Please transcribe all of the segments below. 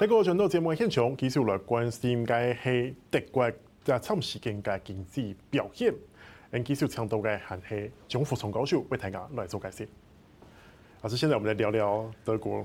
这个全都节目现场，继续来关心该系德国在长时间嘅经济表现。嗯，继续强调嘅还系蒋福聪教授为大家来做解释。老师，现在我们来聊聊德国。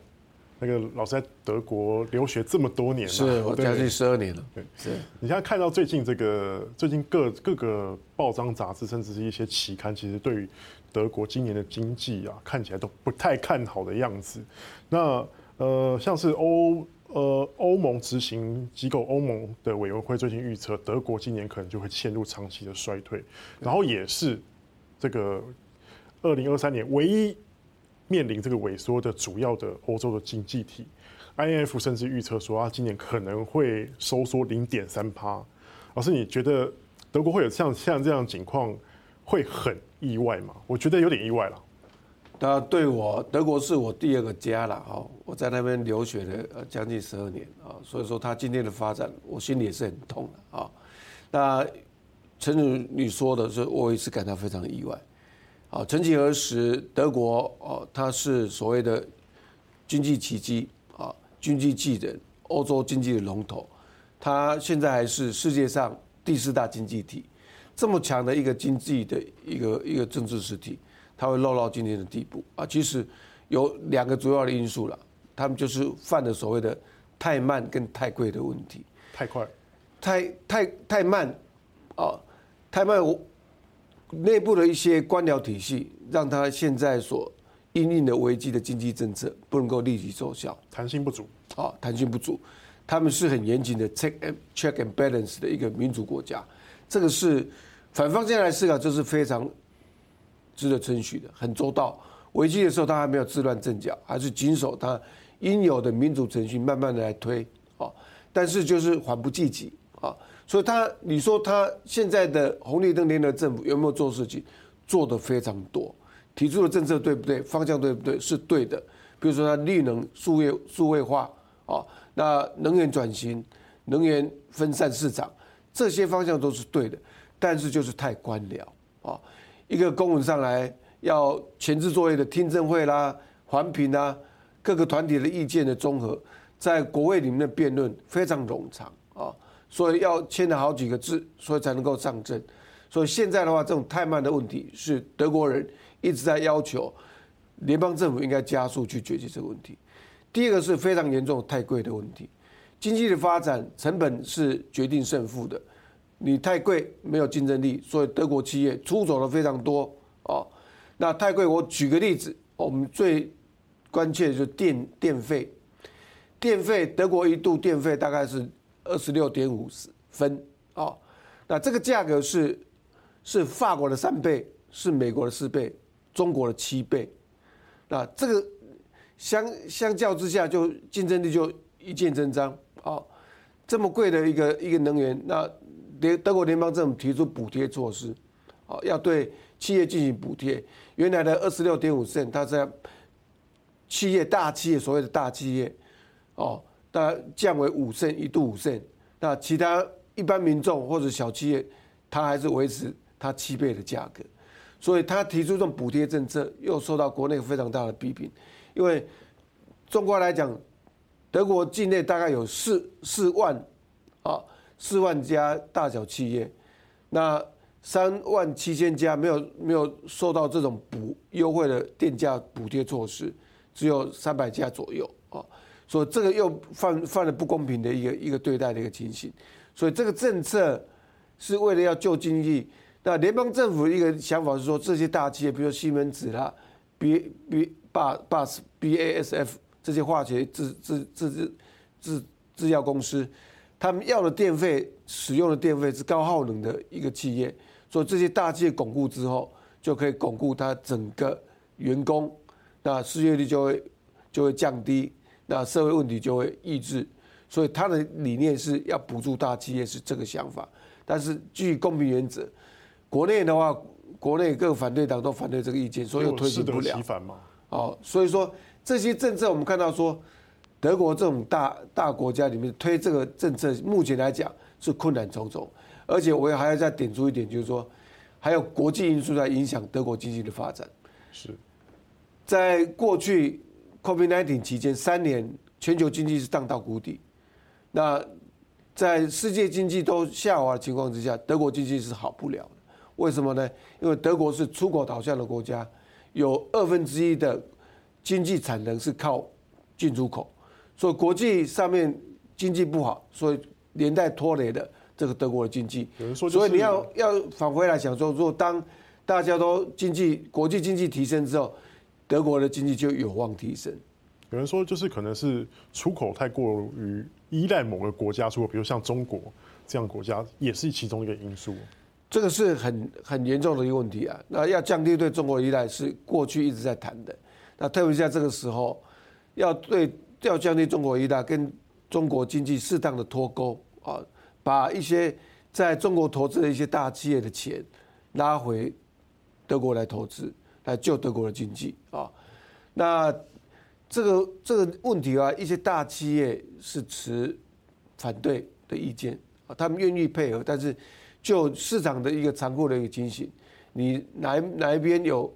那个老师在德国留学这么多年了，是我将近十二年了。对，是你现在看到最近这个最近各各个报章杂志，甚至是一些期刊，其实对于德国今年的经济啊，看起来都不太看好的样子。那呃，像是欧呃欧盟执行机构欧盟的委员会最近预测，德国今年可能就会陷入长期的衰退，然后也是这个二零二三年唯一。面临这个萎缩的主要的欧洲的经济体 I N F 甚至预测说，啊，今年可能会收缩零点三趴。老师，你觉得德国会有像像这样的情况，会很意外吗？我觉得有点意外了。他对我，德国是我第二个家了哈！我在那边留学了将近十二年啊，所以说他今天的发展，我心里也是很痛的啊。那诚如你说的是，我也是感到非常意外。啊，曾几何时，德国哦，它是所谓的经济奇迹啊，经济巨人，欧洲经济的龙头，它现在还是世界上第四大经济体，这么强的一个经济的一个一个政治实体，它会落到今天的地步啊。其实有两个主要的因素了，他们就是犯了所谓的太慢跟太贵的问题。太快，太太太慢，啊，太慢我。内部的一些官僚体系，让他现在所因应的危机的经济政策不能够立即奏效，弹性不足。啊，弹性不足，他们是很严谨的 check and check and balance 的一个民主国家，这个是反方向来思考，就是非常值得称许的，很周到。危机的时候，他还没有自乱阵脚，还是谨守他应有的民主程序，慢慢的来推。啊，但是就是缓不济急。啊。所以他，你说他现在的红绿灯联合政府有没有做事情？做得非常多，提出的政策对不对？方向对不对？是对的。比如说他绿能、数位、数位化啊，那能源转型、能源分散市场，这些方向都是对的。但是就是太官僚啊，一个公文上来要前置作业的听证会啦、环评啦，各个团体的意见的综合，在国会里面的辩论非常冗长啊。所以要签了好几个字，所以才能够上阵。所以现在的话，这种太慢的问题是德国人一直在要求联邦政府应该加速去解决这个问题。第二个是非常严重太贵的问题，经济的发展成本是决定胜负的。你太贵没有竞争力，所以德国企业出走了非常多哦。那太贵，我举个例子，我们最关切的就是电电费，电费德国一度电费大概是。二十六点五分啊，那这个价格是是法国的三倍，是美国的四倍，中国的七倍，那这个相相较之下，就竞争力就一箭增张啊。这么贵的一个一个能源，那联德国联邦政府提出补贴措施，哦，要对企业进行补贴。原来的二十六点五升，它在企业大企业所谓的大企业，哦。它降为五升，一度五升。那其他一般民众或者小企业，它还是维持它七倍的价格。所以他提出这种补贴政策，又受到国内非常大的批评。因为中国来讲，德国境内大概有四四万啊四万家大小企业，那三万七千家没有没有受到这种补优惠的电价补贴措施，只有三百家左右啊。所以这个又犯犯了不公平的一个一个对待的一个情形，所以这个政策是为了要救经济。那联邦政府一个想法是说，这些大企业，比如西门子啦、B B BASF、BASF 这些化学制制制制制制药公司，他们要的电费、使用的电费是高耗能的一个企业，所以这些大企业巩固之后，就可以巩固它整个员工，那失业率就会就会降低。那社会问题就会抑制，所以他的理念是要补助大企业，是这个想法。但是基于公平原则，国内的话，国内各反对党都反对这个意见，所以又推行不了。哦，所以说这些政策，我们看到说，德国这种大大国家里面推这个政策，目前来讲是困难重重。而且我也还要再点出一点，就是说，还有国际因素在影响德国经济的发展。是，在过去。COVID-19 期间三年，全球经济是荡到谷底。那在世界经济都下滑的情况之下，德国经济是好不了的。为什么呢？因为德国是出口导向的国家，有二分之一的经济产能是靠进出口，所以国际上面经济不好，所以连带拖累了这个德国的经济。所以你要要返回来想说，如果当大家都经济国际经济提升之后，德国的经济就有望提升。有人说，就是可能是出口太过于依赖某个国家出口，比如像中国这样国家，也是其中一个因素。这个是很很严重的一个问题啊！那要降低对中国的依赖，是过去一直在谈的。那特别在这个时候，要对要降低中国依赖，跟中国经济适当的脱钩啊，把一些在中国投资的一些大企业的钱拉回德国来投资，来救德国的经济啊。那这个这个问题啊，一些大企业是持反对的意见啊，他们愿意配合，但是。就市场的一个残酷的一个情形，你哪哪一边有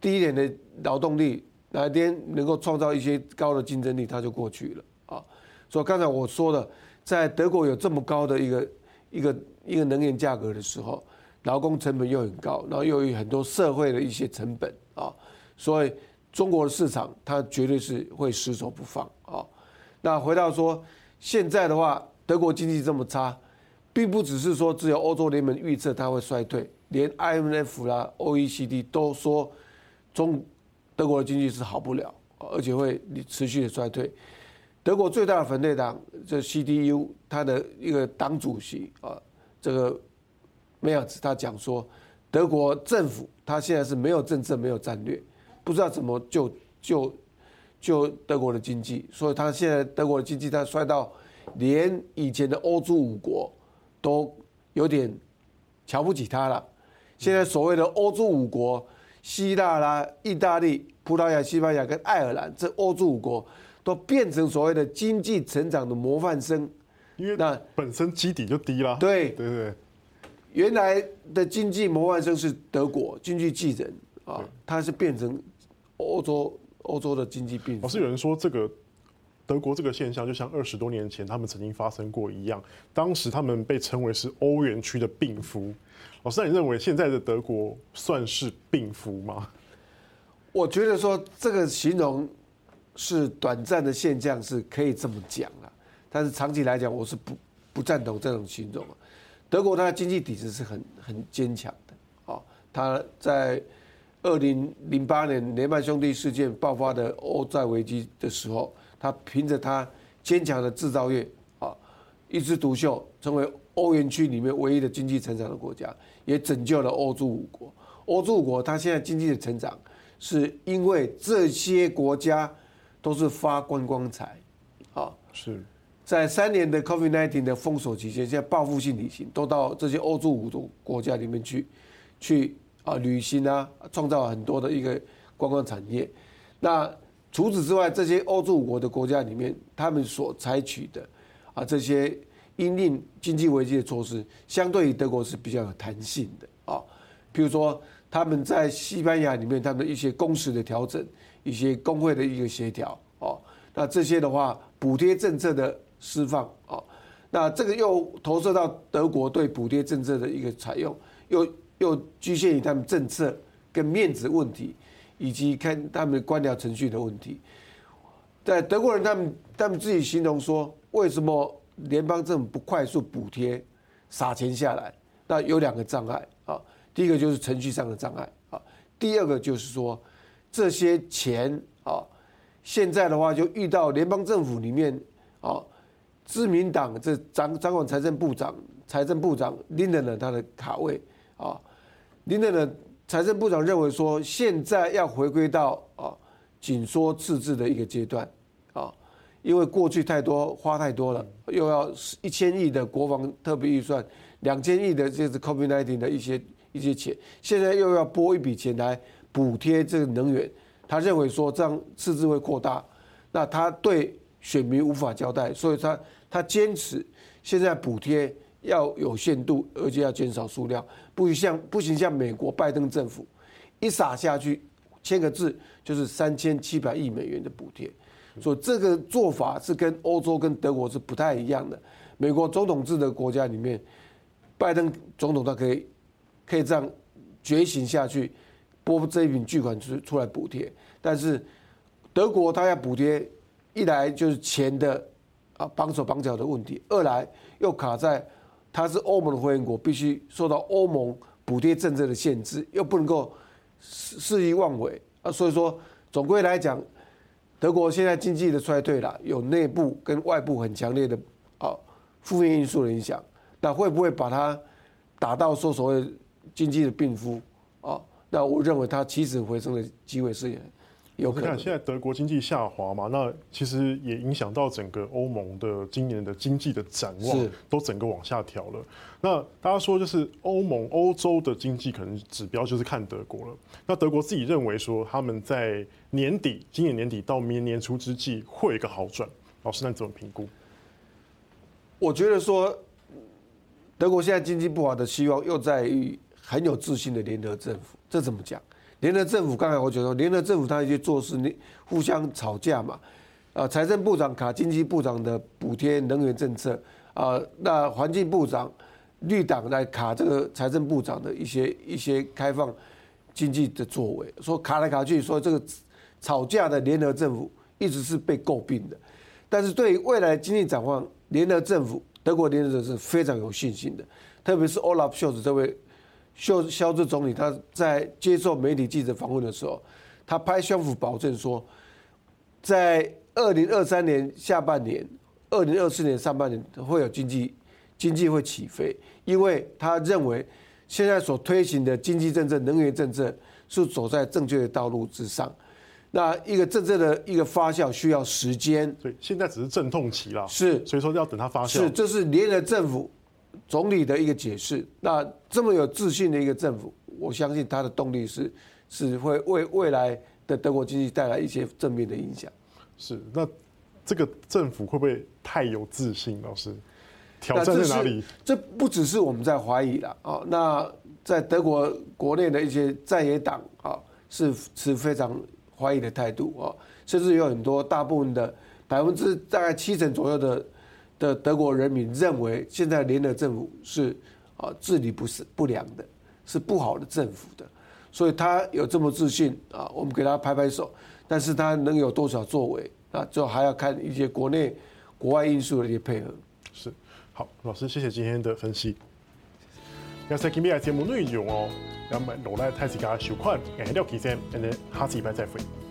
低一点的劳动力，哪一边能够创造一些高的竞争力，它就过去了啊。所以刚才我说的，在德国有这么高的一个一个一个能源价格的时候，劳工成本又很高，然后又有很多社会的一些成本啊，所以中国的市场它绝对是会失手不放啊。那回到说现在的话，德国经济这么差。并不只是说只有欧洲联盟预测它会衰退，连 IMF 啦、OECD 都说中德国的经济是好不了，而且会持续的衰退。德国最大的反对党这 CDU，它的一个党主席啊，这个梅尔兹他讲说，德国政府他现在是没有政策、没有战略，不知道怎么救救救德国的经济，所以他现在德国的经济他衰到连以前的欧洲五国。都有点瞧不起他了。现在所谓的欧洲五国，希腊啦、意大利、葡萄牙、西班牙跟爱尔兰，这欧洲五国都变成所谓的经济成长的模范生。因为那本身基底就低啦。对对对，原来的经济模范生是德国经济巨人啊，它是变成欧洲欧洲的经济病。老是有人说这个。德国这个现象就像二十多年前他们曾经发生过一样，当时他们被称为是欧元区的病夫。老师，那你认为现在的德国算是病夫吗？我觉得说这个形容是短暂的现象，是可以这么讲了。但是长期来讲，我是不不赞同这种形容。德国它的经济底子是很很坚强的啊，它在二零零八年雷曼兄弟事件爆发的欧债危机的时候。他凭着他坚强的制造业啊，一枝独秀，成为欧元区里面唯一的经济成长的国家，也拯救了欧洲五国。欧洲五国，它现在经济的成长，是因为这些国家都是发观光财，啊，是在三年的 COVID-19 的封锁期间，现在报复性旅行都到这些欧洲五国国家里面去，去啊旅行啊，创造很多的一个观光产业，那。除此之外，这些欧洲国的国家里面，他们所采取的啊这些因应经济危机的措施，相对于德国是比较有弹性的啊。比如说，他们在西班牙里面，他们一些工时的调整，一些工会的一个协调啊，那这些的话，补贴政策的释放啊，那这个又投射到德国对补贴政策的一个采用，又又局限于他们政策跟面子问题。以及看他们官僚程序的问题，在德国人他们他们自己形容说，为什么联邦政府不快速补贴撒钱下来？那有两个障碍啊，第一个就是程序上的障碍啊，第二个就是说这些钱啊，现在的话就遇到联邦政府里面啊，自民党这掌掌管财政部长财政部长林德呢他的卡位啊，林德呢。财政部长认为说，现在要回归到啊紧缩赤字的一个阶段啊，因为过去太多花太多了，又要一千亿的国防特别预算，两千亿的这是 COVID-19 的一些一些钱，现在又要拨一笔钱来补贴这个能源，他认为说这样赤字会扩大，那他对选民无法交代，所以他他坚持现在补贴。要有限度，而且要减少数量，不许像不行像美国拜登政府一撒下去，签个字就是三千七百亿美元的补贴，所以这个做法是跟欧洲跟德国是不太一样的。美国总统制的国家里面，拜登总统他可以可以这样觉醒下去，拨这一笔巨款出出来补贴，但是德国他要补贴，一来就是钱的啊绑手绑脚的问题，二来又卡在他是欧盟的会员国，必须受到欧盟补贴政策的限制，又不能够肆意妄为啊，所以说总归来讲，德国现在经济的衰退了，有内部跟外部很强烈的啊负面因素的影响，那会不会把它打到说所谓经济的病夫啊？那我认为它起死回生的机会是有可能。看现在德国经济下滑嘛，那其实也影响到整个欧盟的今年的经济的展望，都整个往下调了。那大家说就是欧盟欧洲的经济可能指标就是看德国了。那德国自己认为说他们在年底今年年底到明年年初之际会有一个好转。老师，那你怎么评估？我觉得说，德国现在经济不好的希望又在于很有自信的联合政府。这怎么讲？联合政府刚才我觉得联合政府他一些做事，你互相吵架嘛。啊，财政部长卡经济部长的补贴能源政策啊，那环境部长绿党来卡这个财政部长的一些一些开放经济的作为，说卡来卡去，说这个吵架的联合政府一直是被诟病的。但是对于未来经济展望，联合政府，德国联合政府是非常有信心的，特别是 Olaf Scholz 这位肖肖志总理，他在接受媒体记者访问的时候，他拍胸脯保证说，在二零二三年下半年、二零二四年上半年会有经济经济会起飞，因为他认为现在所推行的经济政策、能源政策是走在正确的道路之上。那一个政策的一个发酵需要时间，对，现在只是阵痛期啦，是，所以说要等它发酵。是，这是联合政府总理的一个解释。那这么有自信的一个政府，我相信它的动力是是会为未来的德国经济带来一些正面的影响。是，那这个政府会不会太有自信？老师，挑战在哪里？这不只是我们在怀疑了啊。那在德国国内的一些在野党啊，是持非常。怀疑的态度啊，甚至有很多大部分的百分之大概七成左右的的德国人民认为，现在联合政府是啊治理不是不良的，是不好的政府的，所以他有这么自信啊，我们给他拍拍手，但是他能有多少作为啊，就还要看一些国内国外因素的一些配合。是，好，老师，谢谢今天的分析。要再今天的节目内容哦。咁落嚟睇时间收看，诶，廖启生，诶，下次礼拜再会。